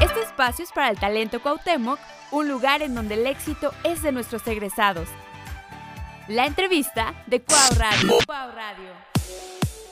Este espacio es para el talento Cuauhtémoc, un lugar en donde el éxito es de nuestros egresados. La entrevista de Cuau Radio. Cuau Radio.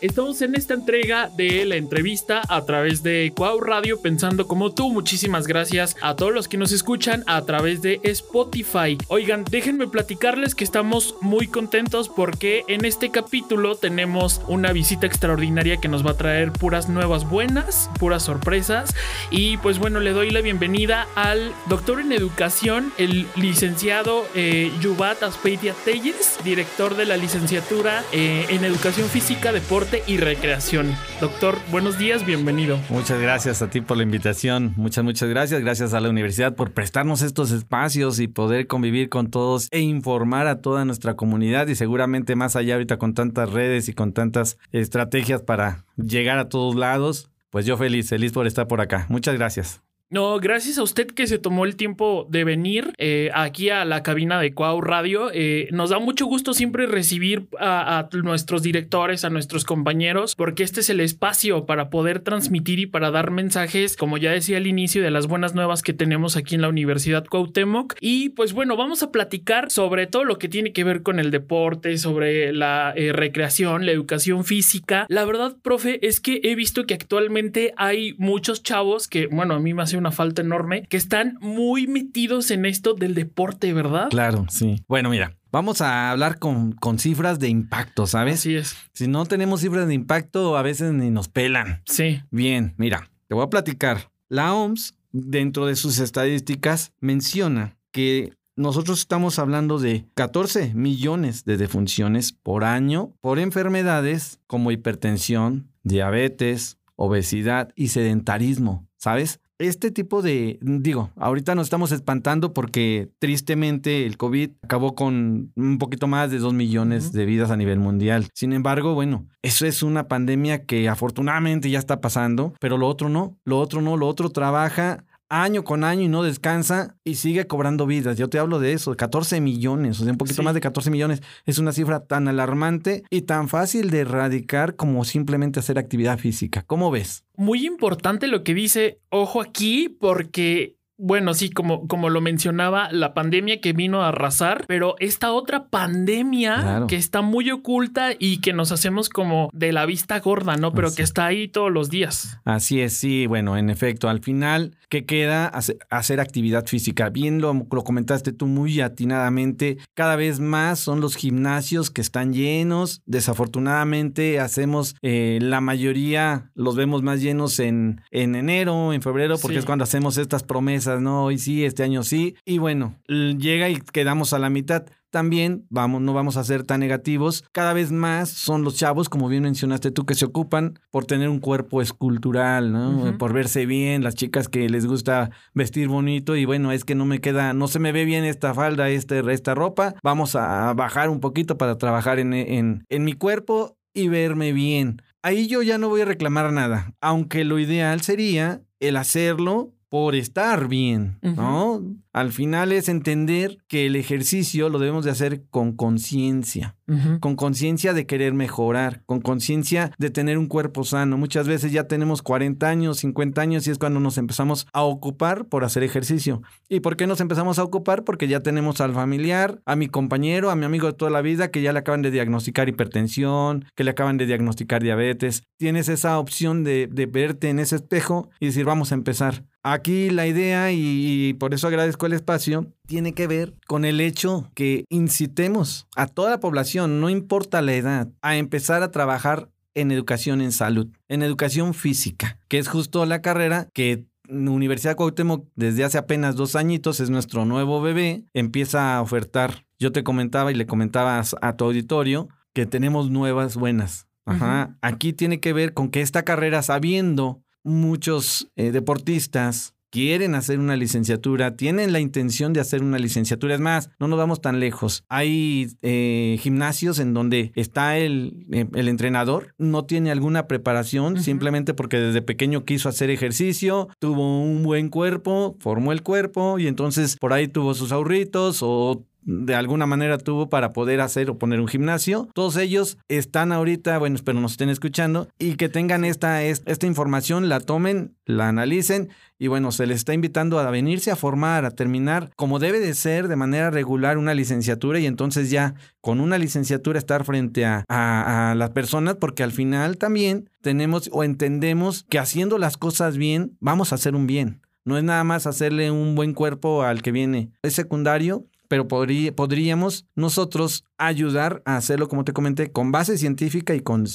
Estamos en esta entrega de la entrevista a través de Cuau Radio Pensando como tú. Muchísimas gracias a todos los que nos escuchan a través de Spotify. Oigan, déjenme platicarles que estamos muy contentos porque en este capítulo tenemos una visita extraordinaria que nos va a traer puras nuevas buenas, puras sorpresas. Y pues bueno, le doy la bienvenida al doctor en educación, el licenciado eh, Yubat Aspeitia Telles, director de la licenciatura eh, en educación física, deporte y recreación. Doctor, buenos días, bienvenido. Muchas gracias a ti por la invitación. Muchas, muchas gracias. Gracias a la universidad por prestarnos estos espacios y poder convivir con todos e informar a toda nuestra comunidad y seguramente más allá ahorita con tantas redes y con tantas estrategias para llegar a todos lados. Pues yo feliz, feliz por estar por acá. Muchas gracias. No, gracias a usted que se tomó el tiempo de venir eh, aquí a la cabina de Cuau Radio. Eh, nos da mucho gusto siempre recibir a, nuestros directores, a nuestros compañeros, porque este es el espacio para poder transmitir y para dar mensajes, como ya decía al inicio, de las buenas nuevas que tenemos aquí en la Universidad Cuauhtémoc. Y pues bueno, vamos a platicar sobre todo lo que tiene que ver con el deporte, sobre la eh, recreación, la educación física. La verdad, profe, es que he visto que actualmente hay muchos chavos que, bueno, a mí me hace una falta enorme, que están muy metidos en esto del deporte, ¿verdad? Claro, sí. Bueno, mira, Vamos a hablar con, con, cifras de impacto, ¿sabes? Así es. Si no tenemos cifras de impacto, a veces ni nos pelan. Sí. Bien, mira, te voy a platicar. La OMS, dentro de sus estadísticas, menciona que nosotros estamos hablando de 14 millones de defunciones por año por enfermedades como hipertensión, diabetes, obesidad y sedentarismo, ¿sabes? Este tipo de, digo, ahorita nos estamos espantando porque tristemente el COVID acabó con un poquito más de dos millones de vidas a nivel mundial. Sin embargo, bueno, eso es una pandemia que afortunadamente ya está pasando, pero lo otro no, lo otro no, lo otro trabaja año con año y no descansa y sigue cobrando vidas. Yo te hablo de eso, 14 millones, o sea, un poquito más de 14 millones. Es una cifra tan alarmante y tan fácil de erradicar como simplemente hacer actividad física. ¿Cómo ves? Muy importante lo que dice, ojo aquí, porque bueno, sí, como, como lo mencionaba, la pandemia que vino a arrasar, pero esta otra pandemia que está muy oculta y que nos hacemos como de la vista gorda, ¿no? Pero que está ahí todos los días. Así es, sí, bueno, en efecto, al final, ¿qué queda? Hacer, actividad física. Bien lo, lo, comentaste tú muy atinadamente, cada vez más son los gimnasios que están llenos. Desafortunadamente, hacemos eh, la mayoría, los vemos más llenos en, en enero, en febrero, porque es cuando hacemos estas promesas no, hoy sí, este año sí. Y bueno, llega y quedamos a la mitad también vamos, no vamos a ser tan negativos. Cada vez más son los chavos, como bien mencionaste tú, que se ocupan por tener un cuerpo escultural, ¿no? Por verse bien, las chicas que les gusta vestir bonito y bueno, es que no me queda, no se me ve bien esta falda, este, esta ropa. Vamos a bajar un poquito para trabajar en, en, en mi cuerpo y verme bien. Ahí yo ya no voy a reclamar nada, aunque lo ideal sería el hacerlo por estar bien, ¿no? Al final es entender que el ejercicio lo debemos de hacer con conciencia, con conciencia de querer mejorar, con conciencia de tener un cuerpo sano. Muchas veces ya tenemos 40 años, 50 años y es cuando nos empezamos a ocupar por hacer ejercicio. ¿Y por qué nos empezamos a ocupar? Porque ya tenemos al familiar, a mi compañero, a mi amigo de toda la vida que ya le acaban de diagnosticar hipertensión, que le acaban de diagnosticar diabetes. Tienes esa opción de, de verte en ese espejo y decir, vamos a empezar. Aquí la idea, y, por eso agradezco el espacio, tiene que ver con el hecho que incitemos a toda la población, no importa la edad, a empezar a trabajar en educación en salud, en educación física, que es justo la carrera que Universidad Cuauhtémoc desde hace apenas dos añitos es nuestro nuevo bebé, empieza a ofertar. Yo te comentaba y le comentabas a tu auditorio que tenemos nuevas buenas. Ajá. Aquí tiene que ver con que esta carrera, sabiendo muchos eh, deportistas quieren hacer una licenciatura, tienen la intención de hacer una licenciatura. Es más, no nos vamos tan lejos. Hay eh, gimnasios en donde está el, eh, el, entrenador, no tiene alguna preparación, simplemente porque desde pequeño quiso hacer ejercicio, tuvo un buen cuerpo, formó el cuerpo y entonces por ahí tuvo sus ahorritos o de alguna manera tuvo para poder hacer o poner un gimnasio. Todos ellos están ahorita, bueno, espero nos estén escuchando y que tengan esta, esta información, la tomen, la analicen y bueno, se les está invitando a venirse a formar, a terminar como debe de ser de manera regular una licenciatura y entonces ya con una licenciatura estar frente a, a, a las personas porque al final también tenemos o entendemos que haciendo las cosas bien vamos a hacer un bien. No es nada más hacerle un buen cuerpo al que viene. Es secundario pero podríamos nosotros ayudar a hacerlo, como te comenté, con base científica y con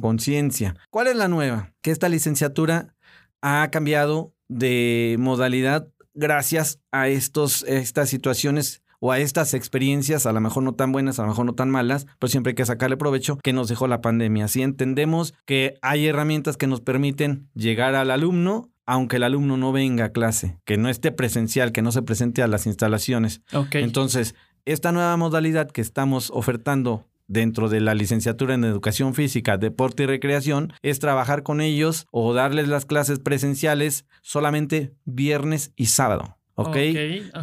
conciencia. ¿Cuál es la nueva? Que esta licenciatura ha cambiado de modalidad gracias a estos, estas situaciones o a estas experiencias, a lo mejor no tan buenas, a lo mejor no tan malas, pero siempre hay que sacarle provecho que nos dejó la pandemia. Así entendemos que hay herramientas que nos permiten llegar al alumno aunque el alumno no venga a clase, que no esté presencial, que no se presente a las instalaciones. Entonces, esta nueva modalidad que estamos ofertando dentro de la licenciatura en educación física, deporte y recreación es trabajar con ellos o darles las clases presenciales solamente viernes y sábado. ¿Ok?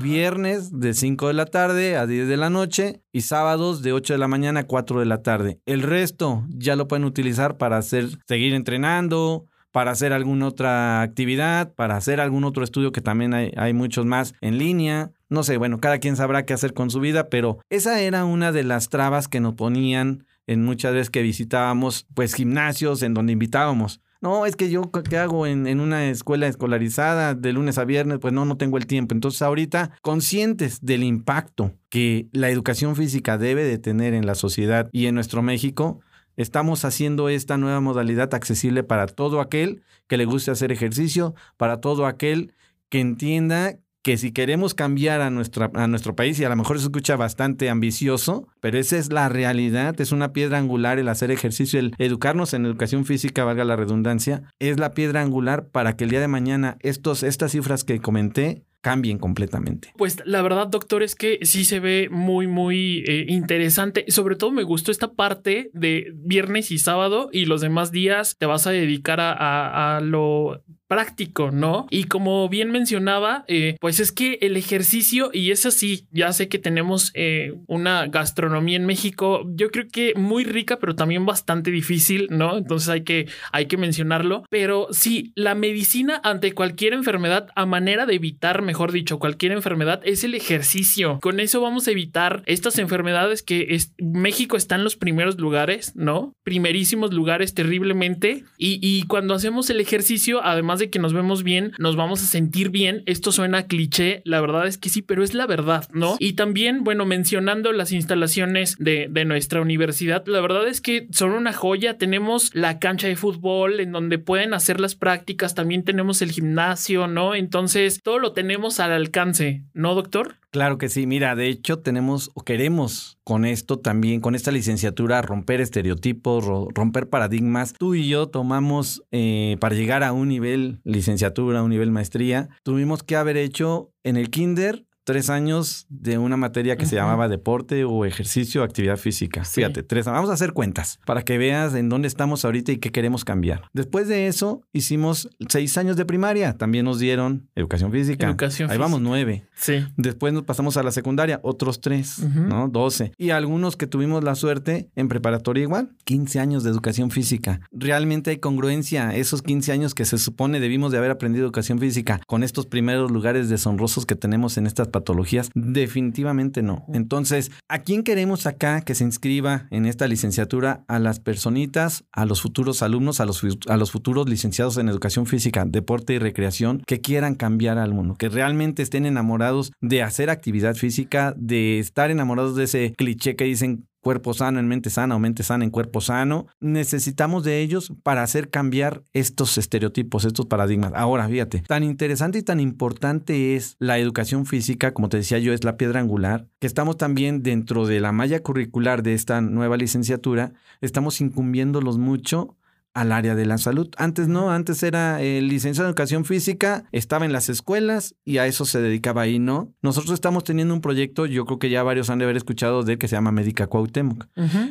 viernes de 5 de la tarde a 10 de la noche y sábados de 8 de la mañana a 4 de la tarde. El resto ya lo pueden utilizar para hacer, seguir entrenando, para hacer alguna otra actividad, para hacer algún otro estudio que también hay, hay muchos más en línea. No sé, bueno, cada quien sabrá qué hacer con su vida, pero esa era una de las trabas que nos ponían en muchas veces que visitábamos pues gimnasios en donde invitábamos. No, es que yo, ¿qué hago en, en, una escuela escolarizada de lunes a viernes? Pues no, no tengo el tiempo. Entonces ahorita, conscientes del impacto que la educación física debe de tener en la sociedad y en nuestro México, Estamos haciendo esta nueva modalidad accesible para todo aquel que le guste hacer ejercicio, para todo aquel que entienda que si queremos cambiar a, a nuestro país, y a lo mejor se escucha bastante ambicioso, pero esa es la realidad, es una piedra angular el hacer ejercicio, el educarnos en educación física, valga la redundancia, es la piedra angular para que el día de mañana estos, estas cifras que comenté cambien completamente. Pues la verdad, doctor, es que sí se ve muy, muy eh, interesante. Sobre todo me gustó esta parte de viernes y sábado y los demás días te vas a dedicar a, a lo práctico, ¿no? Y como bien mencionaba, eh, pues es que el ejercicio, y es así, ya sé que tenemos eh, una gastronomía en México, yo creo que muy rica, pero también bastante difícil, ¿no? Entonces hay que, hay que mencionarlo. Pero sí, la medicina ante cualquier enfermedad, a manera de evitar, mejor dicho, cualquier enfermedad, es el ejercicio. Con eso vamos a evitar estas enfermedades que México está en los primeros lugares, ¿no? Primerísimos lugares terriblemente. Y cuando hacemos el ejercicio, además de que nos vemos bien, nos vamos a sentir bien. Esto suena cliché, la verdad es que sí, pero es la verdad, ¿no? Y también, bueno, mencionando las instalaciones de, de nuestra universidad, la verdad es que son una joya. Tenemos la cancha de fútbol en donde pueden hacer las prácticas, también tenemos el gimnasio, ¿no? Entonces, todo lo tenemos al alcance, ¿no, doctor? Claro que sí, mira, de hecho tenemos o queremos con esto también, con esta licenciatura, romper estereotipos, romper paradigmas. Tú y yo tomamos, eh, para llegar a un nivel licenciatura, un nivel maestría, tuvimos que haber hecho en el kinder tres años de una materia que se llamaba deporte o ejercicio, actividad física. Fíjate, tres. Vamos a hacer cuentas para que veas en dónde estamos ahorita y qué queremos cambiar. Después de eso, hicimos seis años de primaria. También nos dieron educación física. Educación Ahí vamos, nueve. Sí. Después nos pasamos a la secundaria, otros tres, ¿no? Doce. Y algunos que tuvimos la suerte en preparatoria igual, 15 años de educación física. Realmente hay congruencia. Esos 15 años que se supone debimos de haber aprendido educación física con estos primeros lugares deshonrosos que tenemos en estas patologías? Definitivamente no. Entonces, ¿a quién queremos acá que se inscriba en esta licenciatura? A las personitas, a los futuros alumnos, a los, a los futuros licenciados en educación física, deporte y recreación que quieran cambiar al mundo, que realmente estén enamorados de hacer actividad física, de estar enamorados de ese cliché que dicen cuerpo sano en mente sana o mente sana en cuerpo sano. Necesitamos de ellos para hacer cambiar estos estereotipos, estos paradigmas. Ahora, fíjate, tan interesante y tan importante es la educación física, como te decía yo, es la piedra angular, que estamos también dentro de la malla curricular de esta nueva licenciatura, estamos incumbiéndolos mucho al área de la salud. Antes no, antes era el licenciado en educación física, estaba en las escuelas y a eso se dedicaba ahí, ¿no? Nosotros estamos teniendo un proyecto, yo creo que ya varios han de haber escuchado de él, que se llama Médica Cuauhtémoc.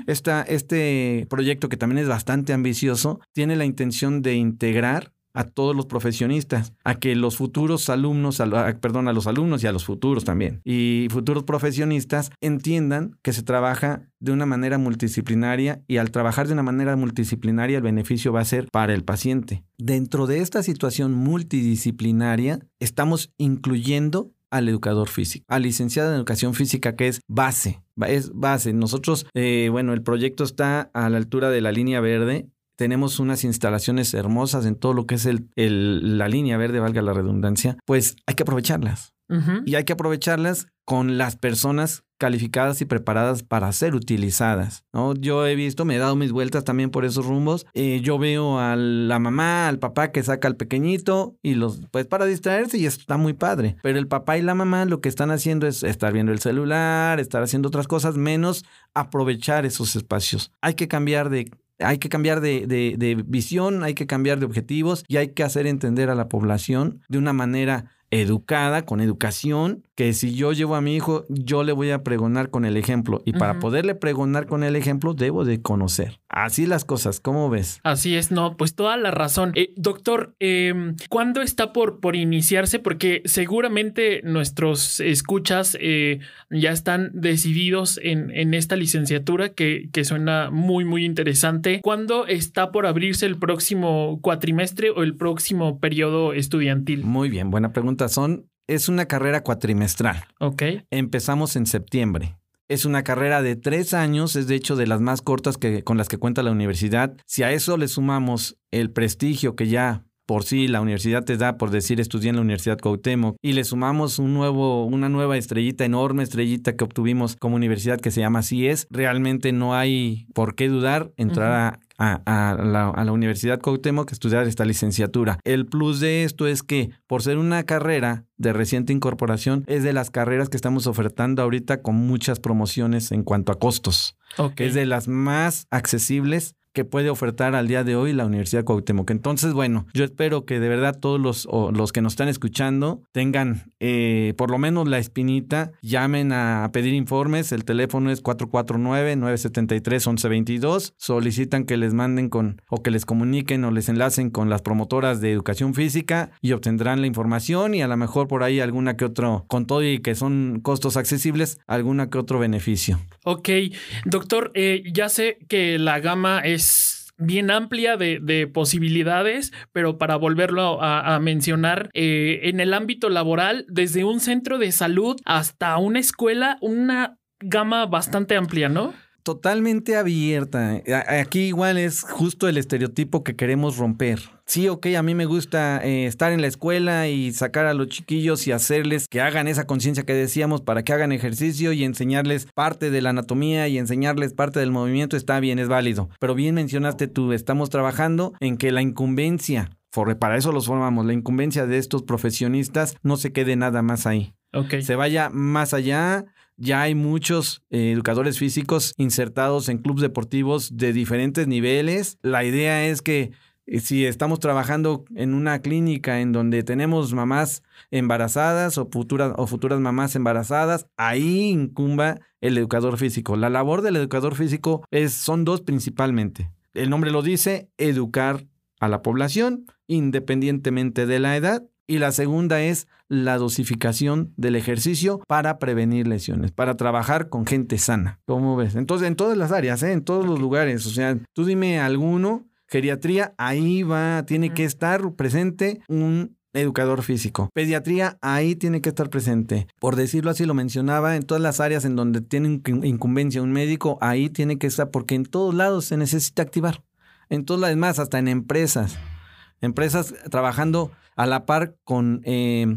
este proyecto que también es bastante ambicioso, tiene la intención de integrar a todos los profesionistas, a que los futuros alumnos, perdón, a los alumnos y a los futuros también, y futuros profesionistas entiendan que se trabaja de una manera multidisciplinaria y al trabajar de una manera multidisciplinaria el beneficio va a ser para el paciente. Dentro de esta situación multidisciplinaria estamos incluyendo al educador físico, al licenciado en educación física que es base, es base. Nosotros, eh, bueno, el proyecto está a la altura de la línea verde tenemos unas instalaciones hermosas en todo lo que es el, la línea verde, valga la redundancia, pues hay que aprovecharlas. Y hay que aprovecharlas con las personas calificadas y preparadas para ser utilizadas. ¿no? Yo he visto, me he dado mis vueltas también por esos rumbos. Eh, yo veo a la mamá, al papá que saca al pequeñito y los, pues para distraerse y está muy padre. Pero el papá y la mamá lo que están haciendo es estar viendo el celular, estar haciendo otras cosas, menos aprovechar esos espacios. Hay que cambiar de hay que cambiar de, de, visión, hay que cambiar de objetivos y hay que hacer entender a la población de una manera educada, con educación, que si yo llevo a mi hijo, yo le voy a pregonar con el ejemplo. Y para poderle pregonar con el ejemplo, debo de conocer. Así las cosas, ¿cómo ves? Así es, no, pues toda la razón. Eh, doctor, eh, ¿cuándo está por, por iniciarse? Porque seguramente nuestros escuchas eh, ya están decididos en, en esta licenciatura que, que, suena muy, muy interesante. ¿Cuándo está por abrirse el próximo cuatrimestre o el próximo periodo estudiantil? Muy bien, buena pregunta. Son es una carrera cuatrimestral. Ok. Empezamos en septiembre. Es una carrera de tres años, es de hecho de las más cortas que, con las que cuenta la universidad. Si a eso le sumamos el prestigio que ya por sí la universidad te da, por decir, estudié en la Universidad Cuauhtémoc, y le sumamos un nuevo, una nueva estrellita, enorme estrellita que obtuvimos como universidad que se llama CIES, realmente no hay por qué dudar entrar a a, la, Universidad Cuauhtémoc que estudiar esta licenciatura. El plus de esto es que por ser una carrera de reciente incorporación, es de las carreras que estamos ofertando ahorita con muchas promociones en cuanto a costos. Es de las más accesibles que puede ofertar al día de hoy la Universidad Cuauhtémoc. Entonces, bueno, yo espero que de verdad todos los, los que nos están escuchando tengan eh, por lo menos la espinita, llamen a pedir informes, el teléfono es 449-973-1122, solicitan que les manden con o que les comuniquen o les enlacen con las promotoras de educación física y obtendrán la información y a lo mejor por ahí alguna que otro, con todo y que son costos accesibles, alguna que otro beneficio. Ok, doctor, eh, ya sé que la gama es bien amplia de, posibilidades, pero para volverlo a, mencionar, eh, en el ámbito laboral, desde un centro de salud hasta una escuela, una gama bastante amplia, ¿no? Totalmente abierta. Aquí igual es justo el estereotipo que queremos romper sí, ok, a mí me gusta eh, estar en la escuela y sacar a los chiquillos y hacerles que hagan esa conciencia que decíamos para que hagan ejercicio y enseñarles parte de la anatomía y enseñarles parte del movimiento, está bien, es válido. Pero bien mencionaste tú, estamos trabajando en que la incumbencia, para eso los formamos, la incumbencia de estos profesionistas no se quede nada más ahí. Okay. Se vaya más allá, ya hay muchos eh, educadores físicos insertados en clubes deportivos de diferentes niveles. La idea es que si estamos trabajando en una clínica en donde tenemos mamás embarazadas o futuras, o futuras mamás embarazadas, ahí incumba el educador físico. La labor del educador físico es, son dos principalmente. El nombre lo dice, educar a la población independientemente de la edad. Y la segunda es la dosificación del ejercicio para prevenir lesiones, para trabajar con gente sana. ¿Cómo ves? Entonces, en todas las áreas, ¿eh? en todos los lugares. O sea, tú dime alguno Geriatría, ahí va, tiene que estar presente un educador físico. Pediatría, ahí tiene que estar presente. Por decirlo así, lo mencionaba, en todas las áreas en donde tiene incumbencia un médico, ahí tiene que estar, porque en todos lados se necesita activar. En todas las demás, hasta en empresas. Empresas trabajando a la par con eh,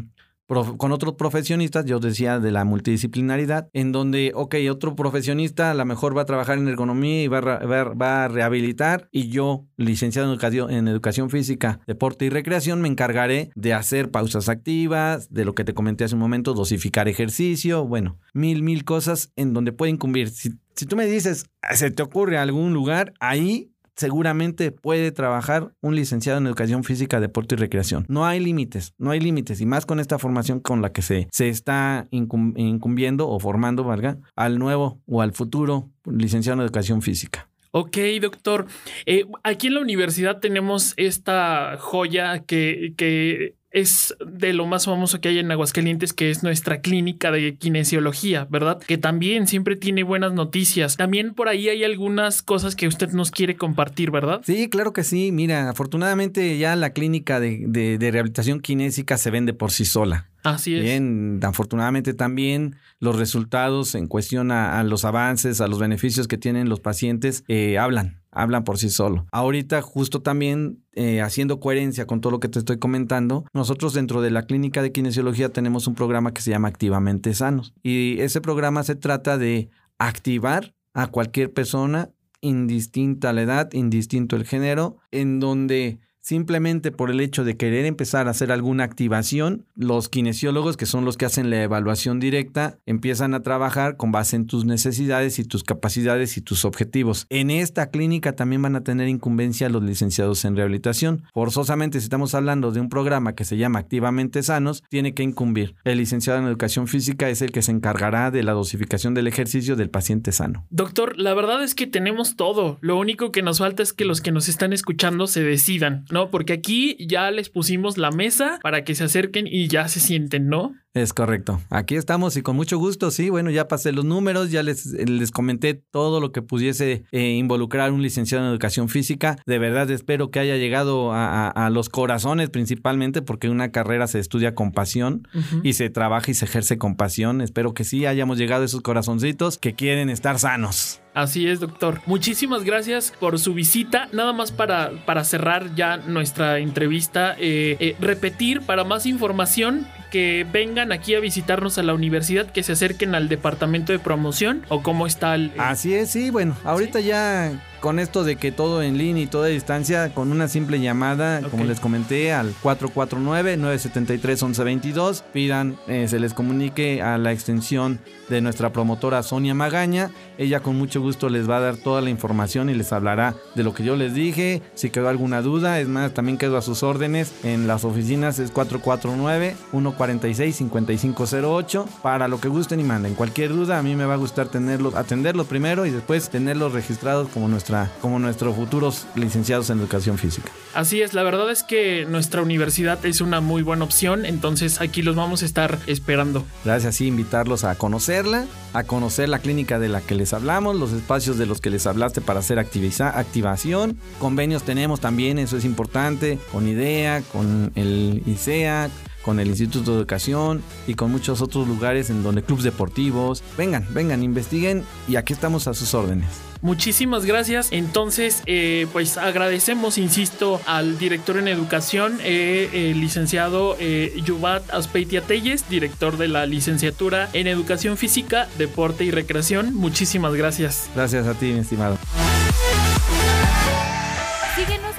con otros profesionistas, yo decía de la multidisciplinaridad, en donde, ok, otro profesionista a lo mejor va a trabajar en ergonomía y va a, va, a rehabilitar y yo, licenciado en educación, en educación física, deporte y recreación, me encargaré de hacer pausas activas, de lo que te comenté hace un momento, dosificar ejercicio, bueno, mil, mil cosas en donde puede incumbir. Si, si tú me dices, se te ocurre algún lugar, ahí seguramente puede trabajar un licenciado en educación física, deporte y recreación. No hay límites, no hay límites. Y más con esta formación con la que se, se está incumbiendo o formando, valga, al nuevo o al futuro licenciado en educación física. Ok, doctor. Eh, aquí en la universidad tenemos esta joya que, que es de lo más famoso que hay en Aguascalientes, que es nuestra clínica de kinesiología, ¿verdad? Que también siempre tiene buenas noticias. También por ahí hay algunas cosas que usted nos quiere compartir, ¿verdad? Sí, claro que sí. Mira, afortunadamente ya la clínica de, rehabilitación kinésica se vende por sí sola. Así es. Bien, afortunadamente también los resultados en cuestión a, los avances, a los beneficios que tienen los pacientes, eh, hablan hablan por sí solo. Ahorita justo también eh, haciendo coherencia con todo lo que te estoy comentando, nosotros dentro de la clínica de kinesiología tenemos un programa que se llama Activamente Sanos y ese programa se trata de activar a cualquier persona indistinta la edad, indistinto el género, en donde Simplemente por el hecho de querer empezar a hacer alguna activación, los kinesiólogos, que son los que hacen la evaluación directa, empiezan a trabajar con base en tus necesidades y tus capacidades y tus objetivos. En esta clínica también van a tener incumbencia los licenciados en rehabilitación. Forzosamente, si estamos hablando de un programa que se llama Activamente Sanos, tiene que incumbir. El licenciado en educación física es el que se encargará de la dosificación del ejercicio del paciente sano. Doctor, la verdad es que tenemos todo. Lo único que nos falta es que los que nos están escuchando se decidan. ¿No? Porque aquí ya les pusimos la mesa para que se acerquen y ya se sienten, ¿no? Es correcto. Aquí estamos y con mucho gusto, sí. Bueno, ya pasé los números, ya les, les comenté todo lo que pudiese eh, involucrar un licenciado en educación física. De verdad espero que haya llegado a, los corazones principalmente porque una carrera se estudia con pasión y se trabaja y se ejerce con pasión. Espero que sí hayamos llegado a esos corazoncitos que quieren estar sanos. Así es, doctor. Muchísimas gracias por su visita. Nada más para, para cerrar ya nuestra entrevista, eh, eh, repetir para más información que vengan aquí a visitarnos a la universidad, que se acerquen al departamento de promoción o cómo está el... Así es, sí, bueno, ahorita ya con esto de que todo en línea y toda distancia, con una simple llamada, como les comenté, al 449-973-1122, pidan, eh, se les comunique a la extensión de nuestra promotora Sonia Magaña. Ella con mucho gusto les va a dar toda la información y les hablará de lo que yo les dije. Si quedó alguna duda, es más, también quedo a sus órdenes. En las oficinas es 449-146-5508. Para lo que gusten y manden. Cualquier duda, a mí me va a gustar tenerlos, atenderlos primero y después tenerlos registrados como nuestra como nuestros futuros licenciados en educación física. Así es, la verdad es que nuestra universidad es una muy buena opción, entonces aquí los vamos a estar esperando. Gracias, sí, invitarlos a conocerla, a conocer la clínica de la que les hablamos, los espacios de los que les hablaste para hacer activación. Convenios tenemos también, eso es importante, con IDEA, con el ICEA con el Instituto de Educación y con muchos otros lugares en donde clubes deportivos. Vengan, vengan, investiguen y aquí estamos a sus órdenes. Muchísimas gracias. Entonces, eh, pues agradecemos, insisto, al director en educación, eh, el licenciado eh, Yubat Aspeitia Telles, director de la licenciatura en educación física, deporte y recreación. Muchísimas gracias. Gracias a ti, mi estimado.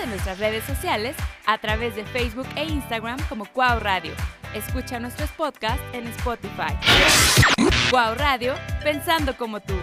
Nuestras redes sociales a través de Facebook e Instagram como Cuau Radio. Escucha nuestros podcasts en Spotify. Cuau Radio, pensando como tú.